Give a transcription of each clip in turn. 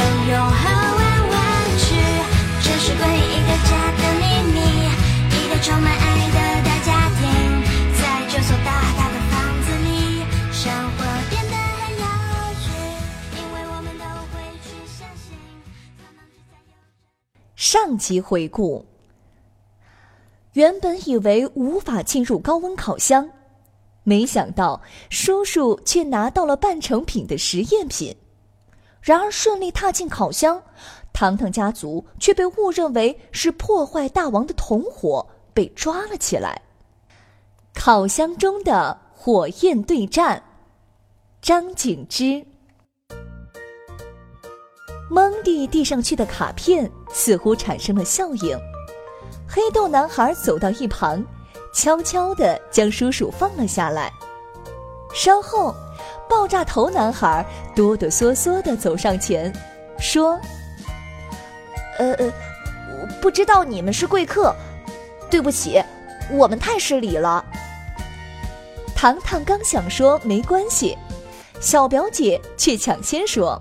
永和玩玩具，这是归一个家的秘密，一个充满爱的大家庭，在这所大大的房子里，生活变得很有趣，因为我们都会去相信。上集回顾，原本以为无法进入高温烤箱，没想到叔叔却拿到了半成品的实验品。然而，顺利踏进烤箱，糖糖家族却被误认为是破坏大王的同伙，被抓了起来。烤箱中的火焰对战，张景之。蒙蒂递上去的卡片似乎产生了效应，黑豆男孩走到一旁，悄悄地将叔叔放了下来。稍后。爆炸头男孩哆哆嗦嗦的走上前，说：“呃呃，不知道你们是贵客，对不起，我们太失礼了。”糖糖刚想说没关系，小表姐却抢先说：“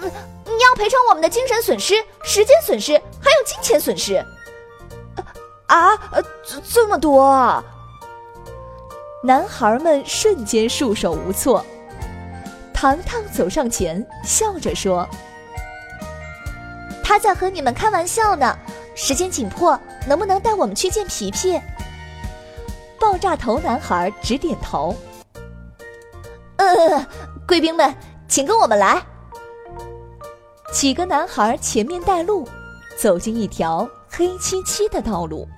嗯，你要赔偿我们的精神损失、时间损失，还有金钱损失。”啊，这这么多啊！男孩们瞬间束手无措。糖糖走上前，笑着说：“他在和你们开玩笑呢。时间紧迫，能不能带我们去见皮皮？”爆炸头男孩直点头。呃，贵宾们，请跟我们来。几个男孩前面带路，走进一条黑漆漆的道路。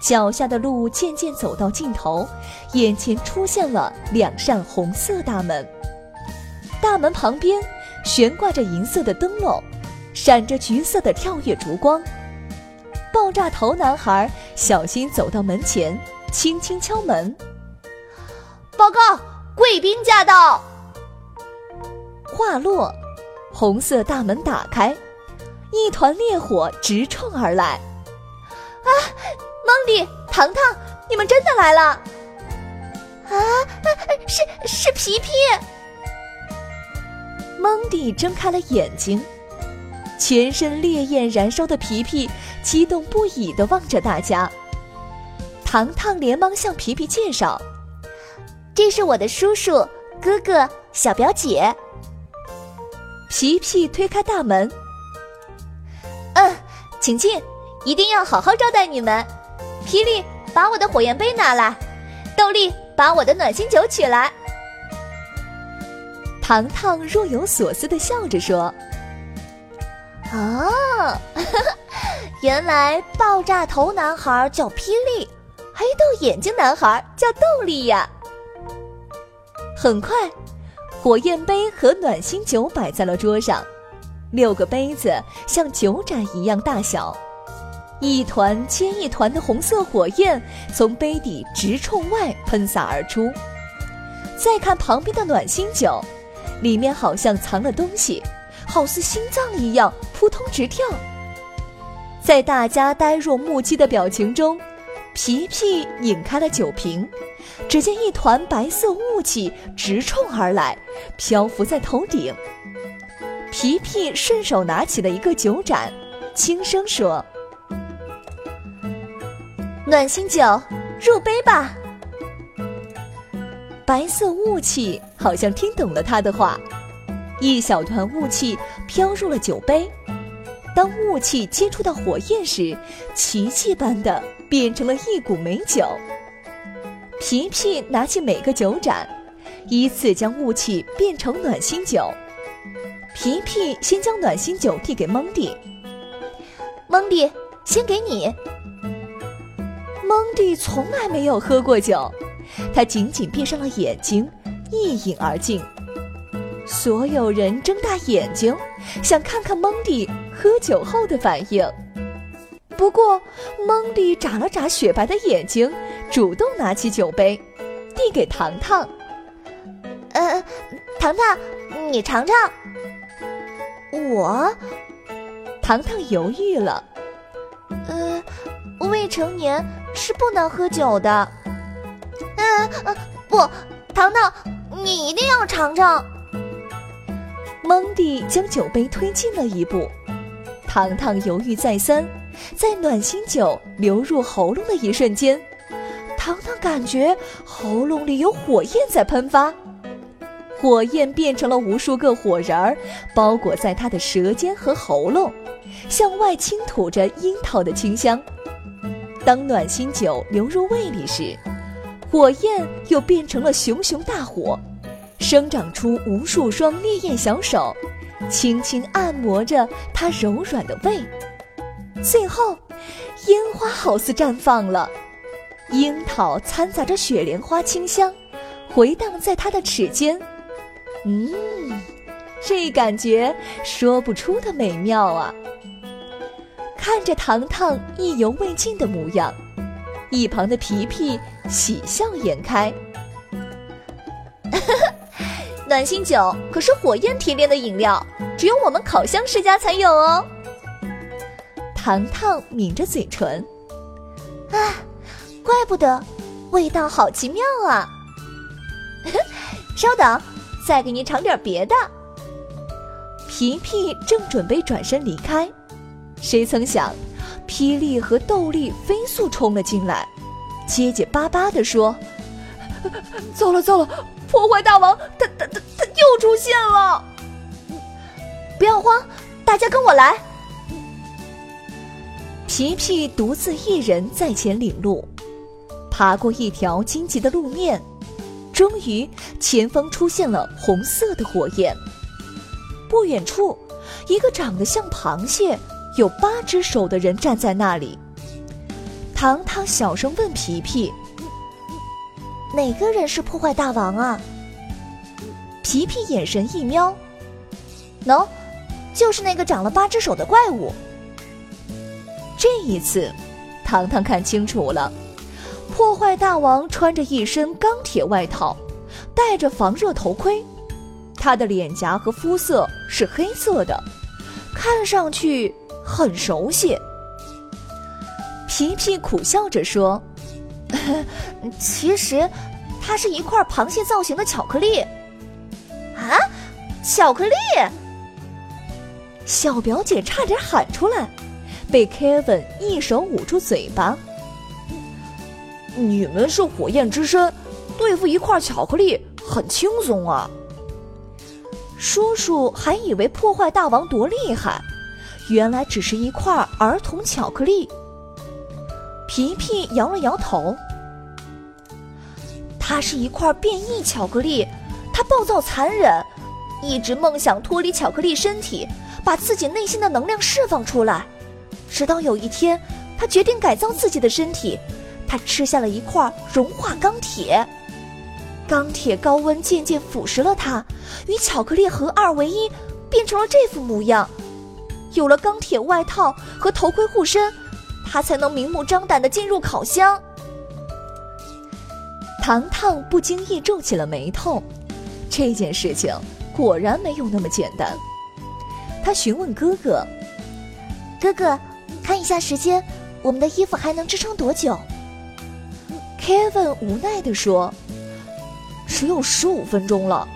脚下的路渐渐走到尽头，眼前出现了两扇红色大门。大门旁边悬挂着银色的灯笼，闪着橘色的跳跃烛光。爆炸头男孩小心走到门前，轻轻敲门。报告，贵宾驾到。话落，红色大门打开，一团烈火直冲而来。啊！蒙迪、糖糖，你们真的来了！啊，是是皮皮。蒙迪睁开了眼睛，全身烈焰燃烧的皮皮激动不已的望着大家。糖糖连忙向皮皮介绍：“这是我的叔叔、哥哥、小表姐。”皮皮推开大门：“嗯，请进，一定要好好招待你们。”霹雳，把我的火焰杯拿来；豆粒，把我的暖心酒取来。糖糖若有所思的笑着说：“哦，原来爆炸头男孩叫霹雳，黑豆眼睛男孩叫豆粒呀。”很快，火焰杯和暖心酒摆在了桌上，六个杯子像酒盏一样大小。一团接一团的红色火焰从杯底直冲外喷洒而出。再看旁边的暖心酒，里面好像藏了东西，好似心脏一样扑通直跳。在大家呆若木鸡的表情中，皮皮拧开了酒瓶，只见一团白色雾气直冲而来，漂浮在头顶。皮皮顺手拿起了一个酒盏，轻声说。暖心酒，入杯吧。白色雾气好像听懂了他的话，一小团雾气飘入了酒杯。当雾气接触到火焰时，奇迹般的变成了一股美酒。皮皮拿起每个酒盏，依次将雾气变成暖心酒。皮皮先将暖心酒递给蒙蒂，蒙蒂，先给你。蒙蒂从来没有喝过酒，他紧紧闭上了眼睛，一饮而尽。所有人睁大眼睛，想看看蒙蒂喝酒后的反应。不过，蒙蒂眨了眨雪白的眼睛，主动拿起酒杯，递给糖糖。呃，糖糖，你尝尝。我，糖糖犹豫了。呃，未成年是不能喝酒的。嗯嗯，不，糖糖，你一定要尝尝。蒙蒂将酒杯推进了一步，糖糖犹豫再三，在暖心酒流入喉咙的一瞬间，糖糖感觉喉咙里有火焰在喷发，火焰变成了无数个火人儿，包裹在他的舌尖和喉咙，向外倾吐着樱桃的清香。当暖心酒流入胃里时，火焰又变成了熊熊大火。生长出无数双烈焰小手，轻轻按摩着它柔软的胃。最后，烟花好似绽放了，樱桃掺杂着雪莲花清香，回荡在他的齿间。嗯，这感觉说不出的美妙啊！看着糖糖意犹未尽的模样，一旁的皮皮喜笑颜开。暖心酒可是火焰提炼的饮料，只有我们烤箱世家才有哦。糖糖抿着嘴唇，啊，怪不得，味道好奇妙啊！稍等，再给你尝点别的。皮皮正准备转身离开，谁曾想，霹雳和豆粒飞速冲了进来，结结巴巴地说：“ 糟了糟了！”破坏大王，他他他他又出现了！不要慌，大家跟我来。皮皮独自一人在前领路，爬过一条荆棘的路面，终于前方出现了红色的火焰。不远处，一个长得像螃蟹、有八只手的人站在那里。糖糖小声问皮皮。哪个人是破坏大王啊？皮皮眼神一瞄，喏，就是那个长了八只手的怪物。这一次，糖糖看清楚了，破坏大王穿着一身钢铁外套，戴着防热头盔，他的脸颊和肤色是黑色的，看上去很熟悉。皮皮苦笑着说。其实，它是一块螃蟹造型的巧克力。啊，巧克力！小表姐差点喊出来，被 Kevin 一手捂住嘴巴。你们是火焰之身，对付一块巧克力很轻松啊。叔叔还以为破坏大王多厉害，原来只是一块儿童巧克力。皮皮摇了摇头。它是一块变异巧克力，它暴躁残忍，一直梦想脱离巧克力身体，把自己内心的能量释放出来。直到有一天，他决定改造自己的身体，他吃下了一块融化钢铁，钢铁高温渐渐腐蚀了它，与巧克力合二为一，变成了这副模样。有了钢铁外套和头盔护身，他才能明目张胆的进入烤箱。糖糖不经意皱起了眉头，这件事情果然没有那么简单。他询问哥哥：“哥哥，看一下时间，我们的衣服还能支撑多久？”Kevin 无奈地说：“只有十五分钟了。”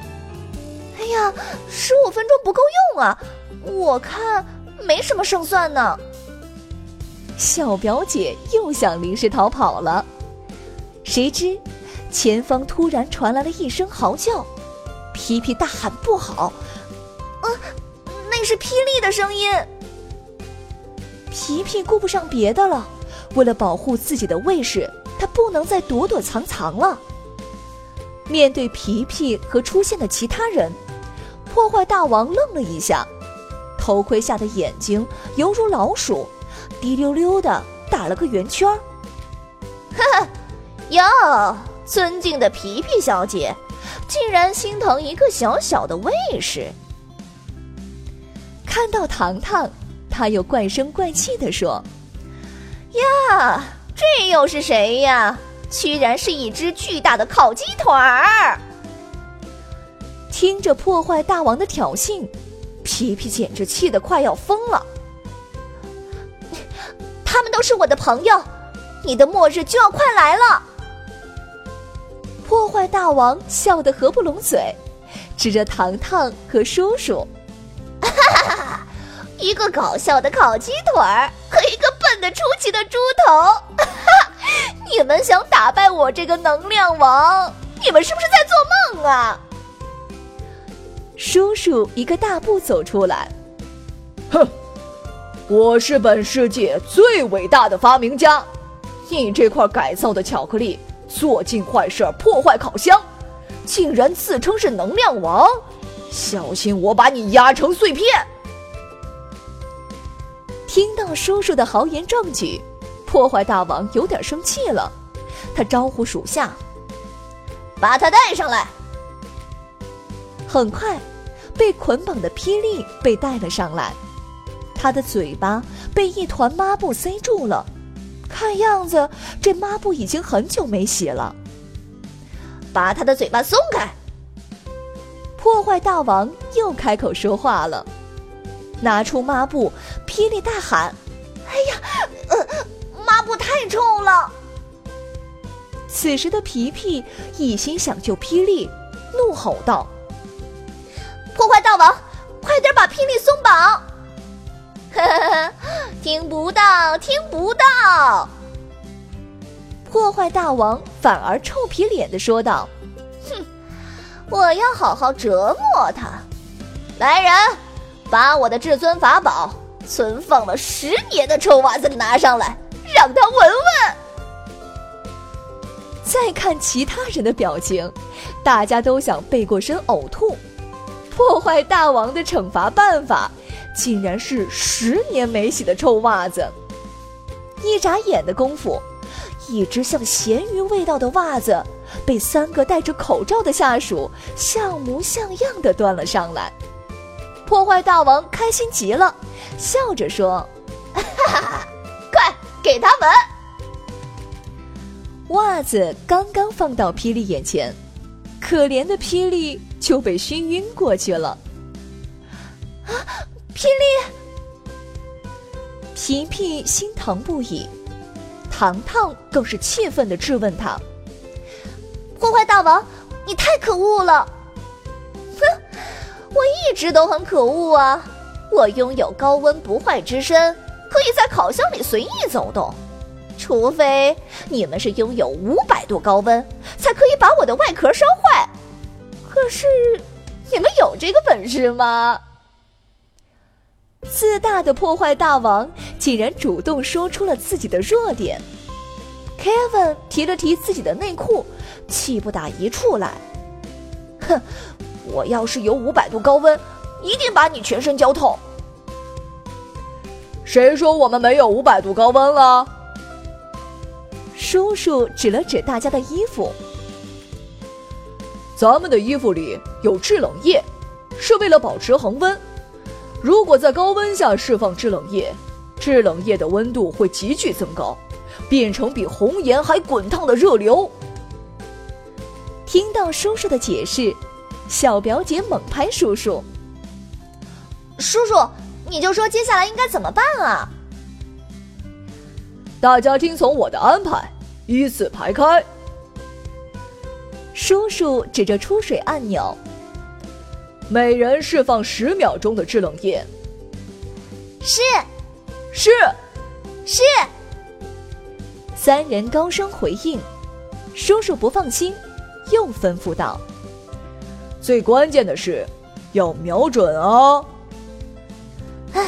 哎呀，十五分钟不够用啊！我看没什么胜算呢。小表姐又想临时逃跑了，谁知。前方突然传来了一声嚎叫，皮皮大喊：“不好！”呃，那是霹雳的声音。皮皮顾不上别的了，为了保护自己的卫士，他不能再躲躲藏藏了。面对皮皮和出现的其他人，破坏大王愣了一下，头盔下的眼睛犹如老鼠，滴溜溜的打了个圆圈儿。哈哈，哟！尊敬的皮皮小姐，竟然心疼一个小小的卫士。看到糖糖，他又怪声怪气地说：“呀，这又是谁呀？居然是一只巨大的烤鸡腿儿！”听着破坏大王的挑衅，皮皮简直气得快要疯了。他们都是我的朋友，你的末日就要快来了。破坏大王笑得合不拢嘴，指着糖糖和叔叔：“哈哈哈，一个搞笑的烤鸡腿儿和一个笨的出奇的猪头，哈，你们想打败我这个能量王？你们是不是在做梦啊？”叔叔一个大步走出来，哼。我是本世界最伟大的发明家，你这块改造的巧克力做尽坏事破坏烤箱，竟然自称是能量王，小心我把你压成碎片！听到叔叔的豪言壮举，破坏大王有点生气了，他招呼属下，把他带上来。很快，被捆绑的霹雳被带了上来。他的嘴巴被一团抹布塞住了，看样子这抹布已经很久没洗了。把他的嘴巴松开！破坏大王又开口说话了，拿出抹布，霹雳大喊：“哎呀，呃，抹布太臭了！”此时的皮皮一心想救霹雳，怒吼道：“破坏大王，快点把霹雳松绑！”呵呵，听不到，听不到！破坏大王反而臭皮脸的说道：“哼，我要好好折磨他！来人，把我的至尊法宝存放了十年的臭袜子拿上来，让他闻闻。”再看其他人的表情，大家都想背过身呕吐。破坏大王的惩罚办法。竟然是十年没洗的臭袜子！一眨眼的功夫，一只像咸鱼味道的袜子被三个戴着口罩的下属像模像样的端了上来。破坏大王开心极了，笑着说：“哈哈，快给他闻！”袜子刚刚放到霹雳眼前，可怜的霹雳就被熏晕过去了。啊！霹雳，皮皮心疼不已，糖糖更是气愤的质问他：“破坏大王，你太可恶了！”哼，我一直都很可恶啊！我拥有高温不坏之身，可以在烤箱里随意走动，除非你们是拥有五百度高温，才可以把我的外壳烧坏。可是，你们有这个本事吗？自大的破坏大王竟然主动说出了自己的弱点。Kevin 提了提自己的内裤，气不打一处来。哼，我要是有五百度高温，一定把你全身浇透。谁说我们没有五百度高温了？叔叔指了指大家的衣服。咱们的衣服里有制冷液，是为了保持恒温。如果在高温下释放制冷液，制冷液的温度会急剧增高，变成比红岩还滚烫的热流。听到叔叔的解释，小表姐猛拍叔叔：“叔叔，你就说接下来应该怎么办啊？”大家听从我的安排，依次排开。叔叔指着出水按钮。每人释放十秒钟的制冷液。是，是，是。三人高声回应。叔叔不放心，又吩咐道：“最关键的是，要瞄准啊！”哎，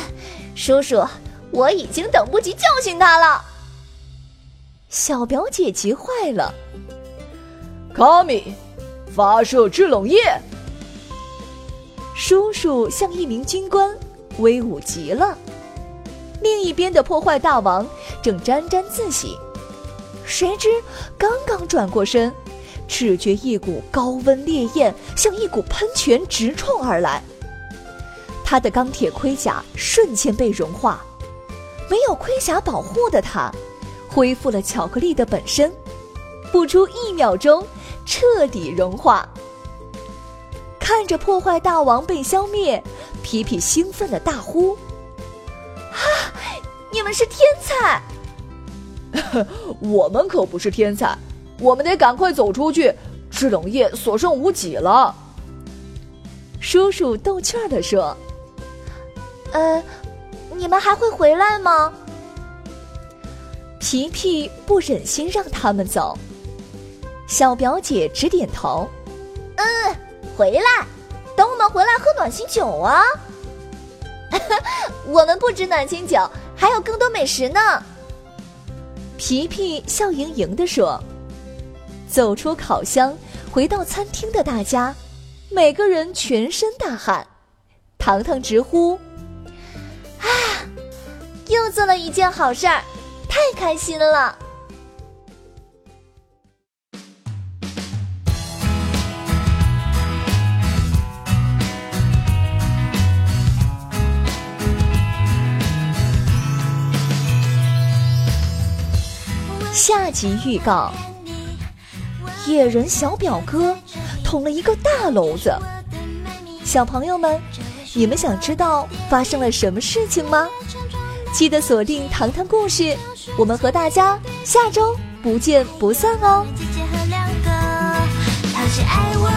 叔叔，我已经等不及教训他了。小表姐急坏了。卡米，发射制冷液。叔叔像一名军官，威武极了。另一边的破坏大王正沾沾自喜，谁知刚刚转过身，只觉一股高温烈焰像一股喷泉直冲而来。他的钢铁盔甲瞬间被融化，没有盔甲保护的他，恢复了巧克力的本身，不出一秒钟，彻底融化。看着破坏大王被消灭，皮皮兴奋的大呼：“啊，你们是天才！我们可不是天才，我们得赶快走出去，制冷液所剩无几了。”叔叔逗趣儿的说。呃，你们还会回来吗？皮皮不忍心让他们走，小表姐直点头，嗯，回来，等我们回来喝暖心酒啊！我们不止暖心酒，还有更多美食呢。皮皮笑盈盈的说。走出烤箱，回到餐厅的大家，每个人全身大汗，糖糖直呼。啊又做了一件好事儿，太开心了！下集预告：野人小表哥捅了一个大篓子。小朋友们，你们想知道发生了什么事情吗？记得锁定《糖糖故事》，我们和大家下周不见不散哦。姐姐和两个，爱我。